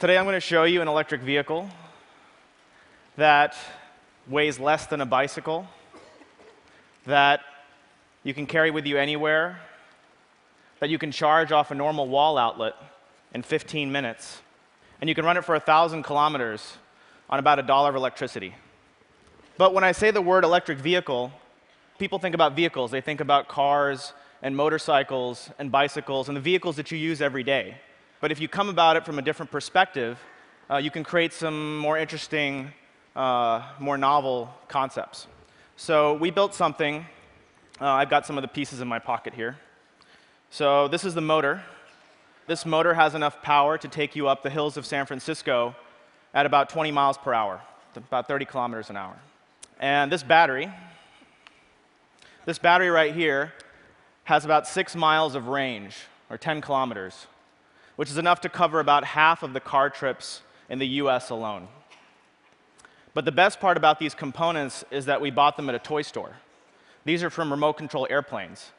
Today I'm going to show you an electric vehicle that weighs less than a bicycle, that you can carry with you anywhere, that you can charge off a normal wall outlet in 15 minutes, and you can run it for 1,000 kilometers on about a dollar of electricity. But when I say the word electric vehicle, people think about vehicles. They think about cars and motorcycles and bicycles and the vehicles that you use every day. But if you come about it from a different perspective, uh, you can create some more interesting, uh, more novel concepts. So we built something. Uh, I've got some of the pieces in my pocket here. So this is the motor. This motor has enough power to take you up the hills of San Francisco at about 20 miles per hour, about 30 kilometers an hour. And this battery, this battery right here, has about six miles of range, or 10 kilometers, which is enough to cover about half of the car trips in the US alone. But the best part about these components is that we bought them at a toy store. These are from remote control airplanes.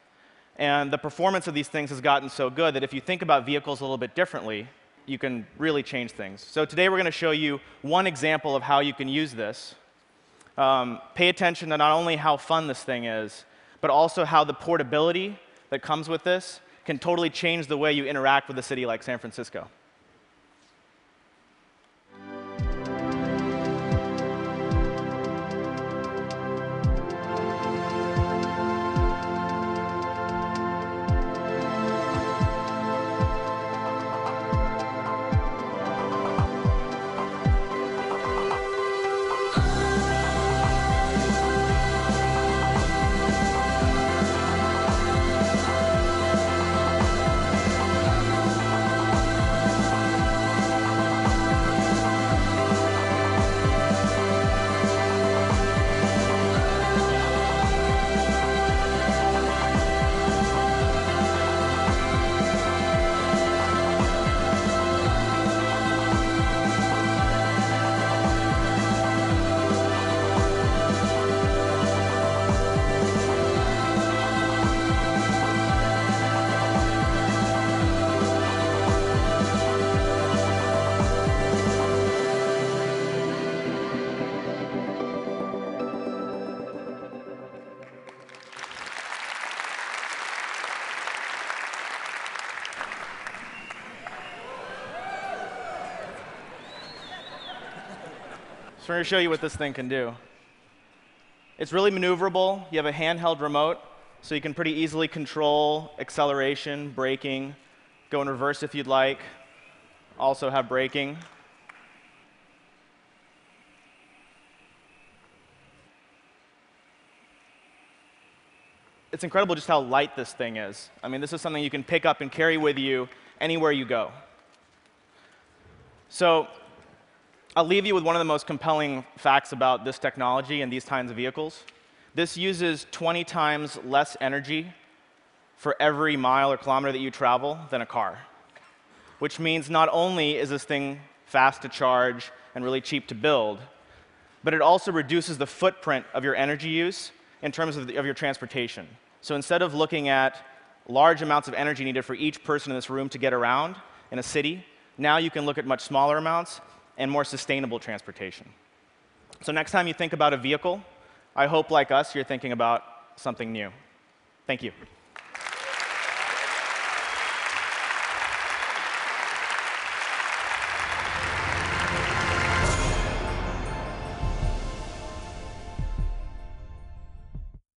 And the performance of these things has gotten so good that if you think about vehicles a little bit differently, you can really change things. So today we're going to show you one example of how you can use this. Um, pay attention to not only how fun this thing is, but also how the portability that comes with this can totally change the way you interact with a city like San Francisco. So we're going to show you what this thing can do. It's really maneuverable. You have a handheld remote, so you can pretty easily control acceleration, braking, go in reverse if you'd like, also have braking. It's incredible just how light this thing is. I mean, this is something you can pick up and carry with you anywhere you go. So I'll leave you with one of the most compelling facts about this technology and these kinds of vehicles. This uses 20 times less energy for every mile or kilometer that you travel than a car, which means not only is this thing fast to charge and really cheap to build, but it also reduces the footprint of your energy use in terms of, the, of your transportation. So instead of looking at large amounts of energy needed for each person in this room to get around in a city, now you can look at much smaller amounts and more sustainable transportation. So next time you think about a vehicle, I hope, like us, you're thinking about something new. Thank you.